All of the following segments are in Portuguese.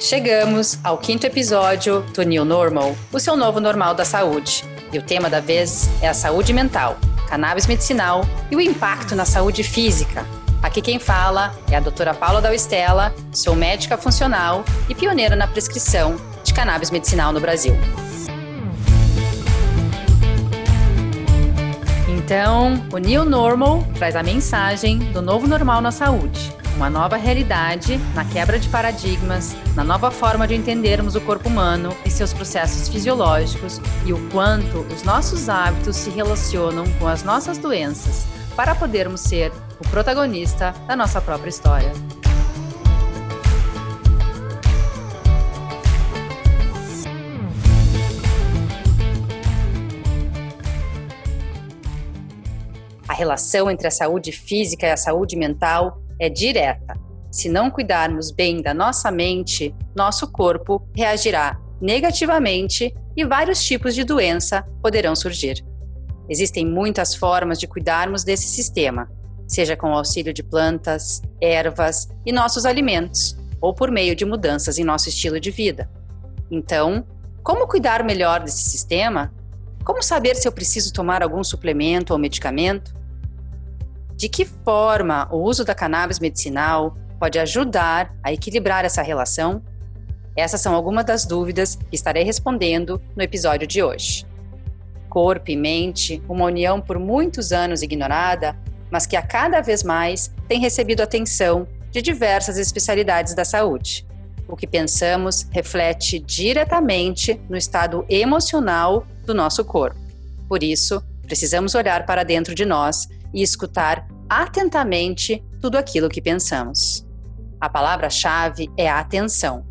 Chegamos ao quinto episódio do New Normal, o seu novo normal da saúde. E o tema da vez é a saúde mental, cannabis medicinal e o impacto na saúde física. Aqui quem fala é a doutora Paula Dalstella, sou médica funcional e pioneira na prescrição de cannabis medicinal no Brasil. Então, o New Normal traz a mensagem do novo normal na saúde uma nova realidade na quebra de paradigmas, na nova forma de entendermos o corpo humano e seus processos fisiológicos e o quanto os nossos hábitos se relacionam com as nossas doenças para podermos ser o protagonista da nossa própria história. A relação entre a saúde física e a saúde mental é direta. Se não cuidarmos bem da nossa mente, nosso corpo reagirá negativamente e vários tipos de doença poderão surgir. Existem muitas formas de cuidarmos desse sistema, seja com o auxílio de plantas, ervas e nossos alimentos, ou por meio de mudanças em nosso estilo de vida. Então, como cuidar melhor desse sistema? Como saber se eu preciso tomar algum suplemento ou medicamento? De que forma o uso da cannabis medicinal pode ajudar a equilibrar essa relação? Essas são algumas das dúvidas que estarei respondendo no episódio de hoje. Corpo e mente, uma união por muitos anos ignorada, mas que a cada vez mais tem recebido atenção de diversas especialidades da saúde. O que pensamos reflete diretamente no estado emocional do nosso corpo. Por isso, precisamos olhar para dentro de nós e escutar atentamente tudo aquilo que pensamos. A palavra-chave é atenção.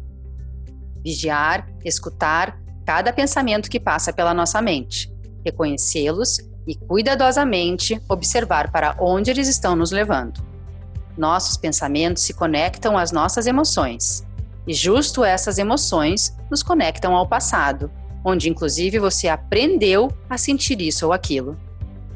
Vigiar, escutar cada pensamento que passa pela nossa mente, reconhecê-los e cuidadosamente observar para onde eles estão nos levando. Nossos pensamentos se conectam às nossas emoções, e justo essas emoções nos conectam ao passado, onde inclusive você aprendeu a sentir isso ou aquilo.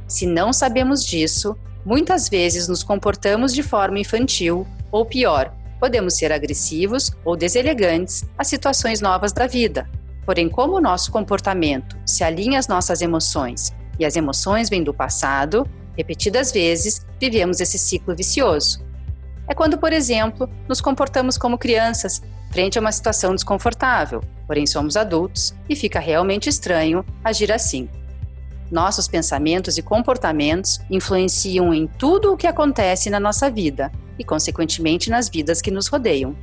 Se não sabemos disso, muitas vezes nos comportamos de forma infantil ou pior, podemos ser agressivos ou deselegantes a situações novas da vida. Porém, como o nosso comportamento se alinha às nossas emoções e as emoções vêm do passado, repetidas vezes vivemos esse ciclo vicioso. É quando, por exemplo, nos comportamos como crianças frente a uma situação desconfortável, porém somos adultos e fica realmente estranho agir assim. Nossos pensamentos e comportamentos influenciam em tudo o que acontece na nossa vida e, consequentemente, nas vidas que nos rodeiam.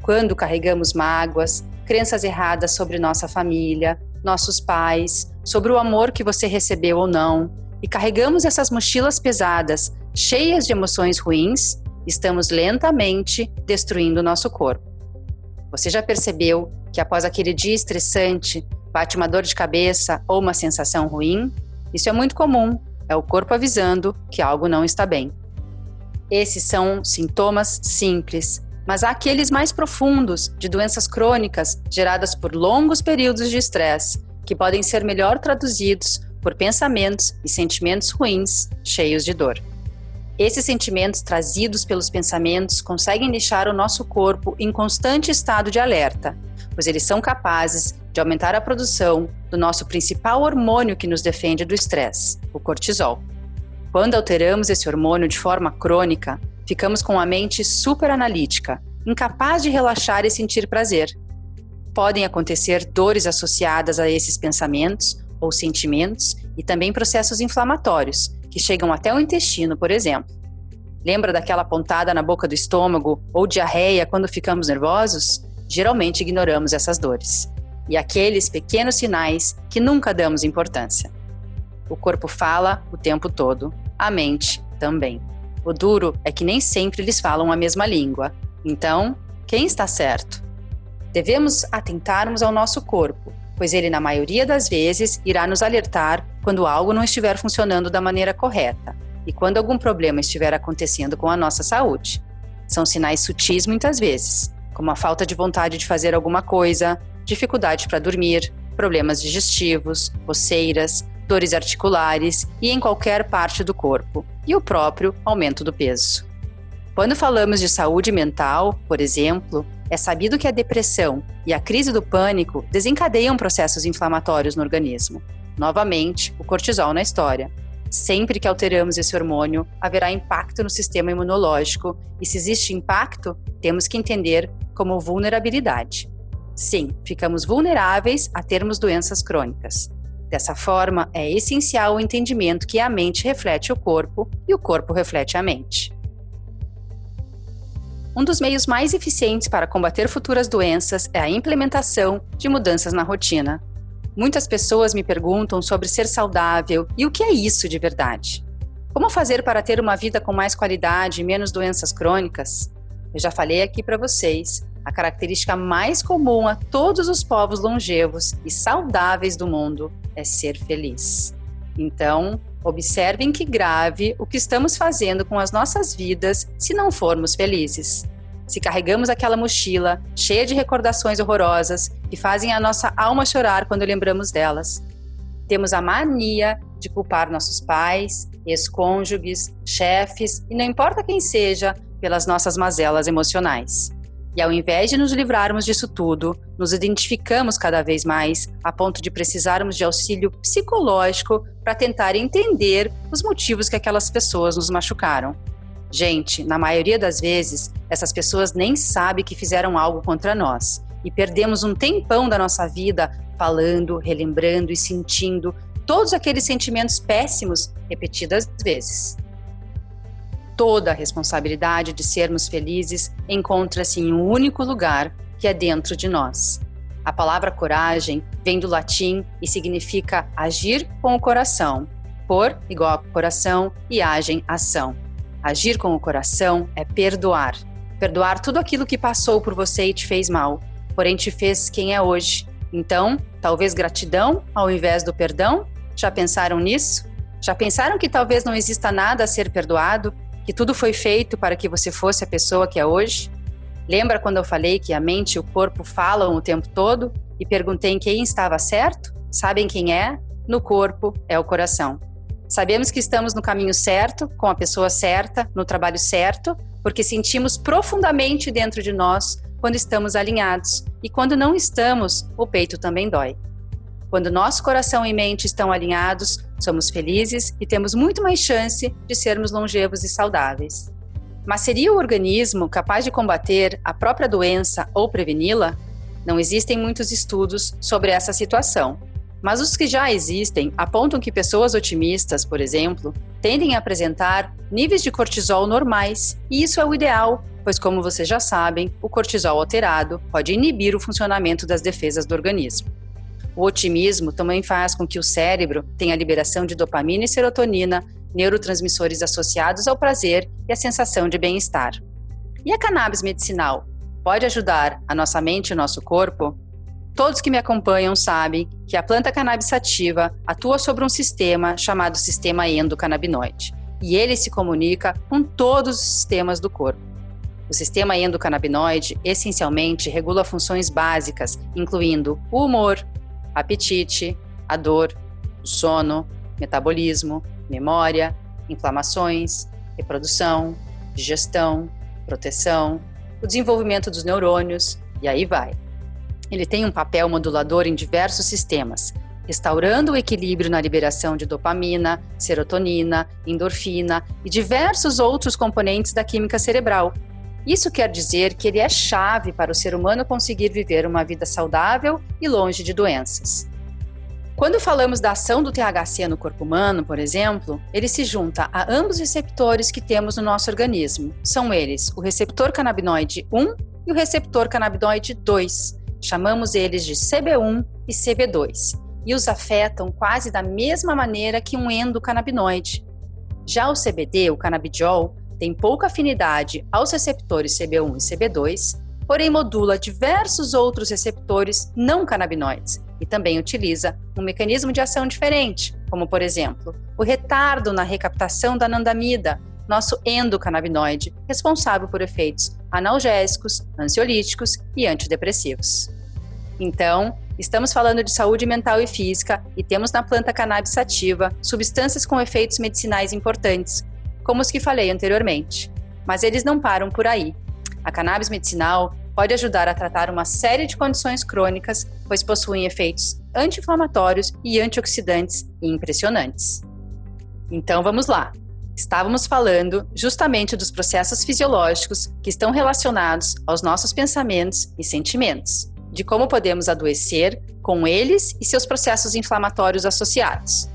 Quando carregamos mágoas, crenças erradas sobre nossa família, nossos pais, sobre o amor que você recebeu ou não, e carregamos essas mochilas pesadas, cheias de emoções ruins, estamos lentamente destruindo nosso corpo. Você já percebeu que após aquele dia estressante, bate uma dor de cabeça ou uma sensação ruim, isso é muito comum, é o corpo avisando que algo não está bem. Esses são sintomas simples, mas há aqueles mais profundos de doenças crônicas geradas por longos períodos de estresse, que podem ser melhor traduzidos por pensamentos e sentimentos ruins, cheios de dor. Esses sentimentos trazidos pelos pensamentos conseguem deixar o nosso corpo em constante estado de alerta, pois eles são capazes de aumentar a produção do nosso principal hormônio que nos defende do estresse, o cortisol. Quando alteramos esse hormônio de forma crônica, ficamos com a mente superanalítica, incapaz de relaxar e sentir prazer. Podem acontecer dores associadas a esses pensamentos ou sentimentos e também processos inflamatórios, que chegam até o intestino, por exemplo. Lembra daquela pontada na boca do estômago ou diarreia quando ficamos nervosos? Geralmente ignoramos essas dores e aqueles pequenos sinais que nunca damos importância. O corpo fala o tempo todo, a mente também. O duro é que nem sempre eles falam a mesma língua. Então, quem está certo? Devemos atentarmos ao nosso corpo, pois ele, na maioria das vezes, irá nos alertar quando algo não estiver funcionando da maneira correta e quando algum problema estiver acontecendo com a nossa saúde. São sinais sutis muitas vezes, como a falta de vontade de fazer alguma coisa, dificuldade para dormir, problemas digestivos, coceiras, dores articulares e em qualquer parte do corpo, e o próprio aumento do peso. Quando falamos de saúde mental, por exemplo, É sabido que a depressão e a crise do pânico desencadeiam processos inflamatórios no organismo. Novamente, o cortisol na história. Sempre que alteramos esse hormônio, haverá impacto no sistema imunológico, e se existe impacto, temos que entender como vulnerabilidade. Sim, ficamos vulneráveis a termos doenças crônicas. Dessa forma, é essencial o entendimento que a mente reflete o corpo e o corpo reflete a mente. Um dos meios mais eficientes para combater futuras doenças é a implementação de mudanças na rotina. Muitas pessoas me perguntam sobre ser saudável e o que é isso de verdade. Como fazer para ter uma vida com mais qualidade e menos doenças crônicas? Eu já falei aqui para vocês, a característica mais comum a todos os povos longevos e saudáveis do mundo é ser feliz. Então, observem que grave o que estamos fazendo com as nossas vidas se não formos felizes se carregamos aquela mochila cheia de recordações horrorosas que fazem a nossa alma chorar quando lembramos delas. Temos a mania de culpar nossos pais, ex-cônjuges, chefes e não importa quem seja pelas nossas mazelas emocionais. E ao invés de nos livrarmos disso tudo, nos identificamos cada vez mais a ponto de precisarmos de auxílio psicológico para tentar entender os motivos que aquelas pessoas nos machucaram. Gente, na maioria das vezes, essas pessoas nem sabem que fizeram algo contra nós e perdemos um tempão da nossa vida falando, relembrando e sentindo todos aqueles sentimentos péssimos repetidas vezes. Toda a responsabilidade de sermos felizes encontra-se em um único lugar, que é dentro de nós. A palavra coragem vem do latim e significa agir com o coração. Por igual a coração e agem ação. Agir com o coração é perdoar. Perdoar tudo aquilo que passou por você e te fez mal, porém te fez quem é hoje. Então, talvez gratidão ao invés do perdão? Já pensaram nisso? Já pensaram que talvez não exista nada a ser perdoado? Que tudo foi feito para que você fosse a pessoa que é hoje? Lembra quando eu falei que a mente e o corpo falam o tempo todo? E perguntei quem estava certo? Sabem quem é? No corpo é o coração. Sabemos que estamos no caminho certo, com a pessoa certa, no trabalho certo, porque sentimos profundamente dentro de nós quando estamos alinhados. E quando não estamos, o peito também dói. Quando nosso coração e mente estão alinhados, somos felizes e temos muito mais chance de sermos longevos e saudáveis. Mas seria o organismo capaz de combater a própria doença ou preveni-la? Não existem muitos estudos sobre essa situação, mas os que já existem apontam que pessoas otimistas, por exemplo, tendem a apresentar níveis de cortisol normais, e isso é o ideal, pois, como vocês já sabem, o cortisol alterado pode inibir o funcionamento das defesas do organismo. O otimismo também faz com que o cérebro tenha a liberação de dopamina e serotonina, neurotransmissores associados ao prazer e à sensação de bem-estar. E a cannabis medicinal pode ajudar a nossa mente e o nosso corpo? Todos que me acompanham sabem que a planta cannabis sativa atua sobre um sistema chamado sistema endocannabinoide, e ele se comunica com todos os sistemas do corpo. O sistema endocannabinoide essencialmente regula funções básicas, incluindo o humor, apetite, a dor, o sono, metabolismo, memória, inflamações, reprodução, digestão, proteção, o desenvolvimento dos neurônios e aí vai. Ele tem um papel modulador em diversos sistemas, restaurando o equilíbrio na liberação de dopamina, serotonina, endorfina e diversos outros componentes da química cerebral. Isso quer dizer que ele é chave para o ser humano conseguir viver uma vida saudável e longe de doenças. Quando falamos da ação do THC no corpo humano, por exemplo, ele se junta a ambos os receptores que temos no nosso organismo. São eles o receptor canabinoide 1 e o receptor canabinoide 2, Chamamos eles de CB1 e CB2 e os afetam quase da mesma maneira que um endocannabinoide. Já o CBD, o canabidiol, tem pouca afinidade aos receptores CB1 e CB2, porém modula diversos outros receptores não canabinoides e também utiliza um mecanismo de ação diferente, como por exemplo, o retardo na recaptação da anandamida, nosso endocannabinoide, responsável por efeitos analgésicos, ansiolíticos e antidepressivos. Então, estamos falando de saúde mental e física e temos na planta cannabis sativa substâncias com efeitos medicinais importantes, como os que falei anteriormente. Mas eles não param por aí. A cannabis medicinal pode ajudar a tratar uma série de condições crônicas, pois possuem efeitos anti-inflamatórios e antioxidantes impressionantes. Então vamos lá. Estávamos falando justamente dos processos fisiológicos que estão relacionados aos nossos pensamentos e sentimentos, de como podemos adoecer com eles e seus processos inflamatórios associados.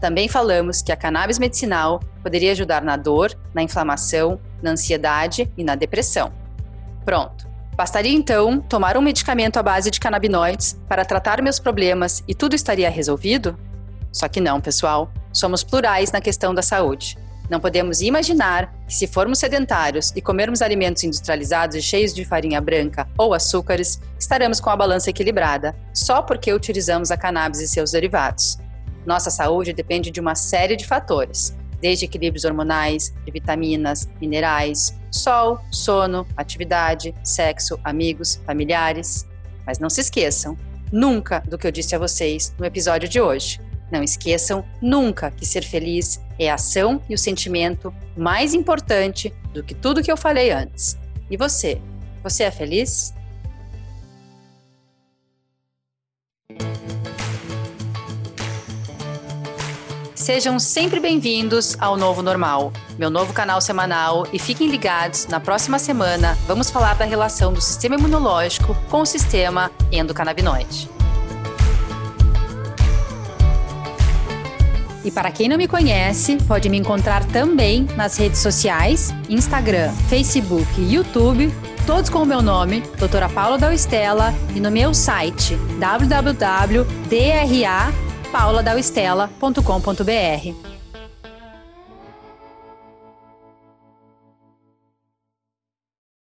Também falamos que a cannabis medicinal poderia ajudar na dor, na inflamação, na ansiedade e na depressão. Pronto. Bastaria então tomar um medicamento à base de canabinoides para tratar meus problemas e tudo estaria resolvido? Só que não, pessoal. Somos plurais na questão da saúde. Não podemos imaginar que, se formos sedentários e comermos alimentos industrializados e cheios de farinha branca ou açúcares, estaremos com a balança equilibrada, só porque utilizamos a cannabis e seus derivados. Nossa saúde depende de uma série de fatores, desde equilíbrios hormonais, de vitaminas, minerais, sol, sono, atividade, sexo, amigos, familiares. Mas não se esqueçam, nunca do que eu disse a vocês no episódio de hoje. Não esqueçam nunca que ser feliz é a ação e o sentimento mais importante do que tudo que eu falei antes. E você? Você é feliz? Sejam sempre bem-vindos ao Novo Normal, meu novo canal semanal, e fiquem ligados, na próxima semana vamos falar da relação do sistema imunológico com o sistema endocannabinoide. E para quem não me conhece, pode me encontrar também nas redes sociais, Instagram, Facebook e YouTube, todos com o meu nome, Doutora Paula Dalstella, e no meu site www.drapauladalstella.com.br.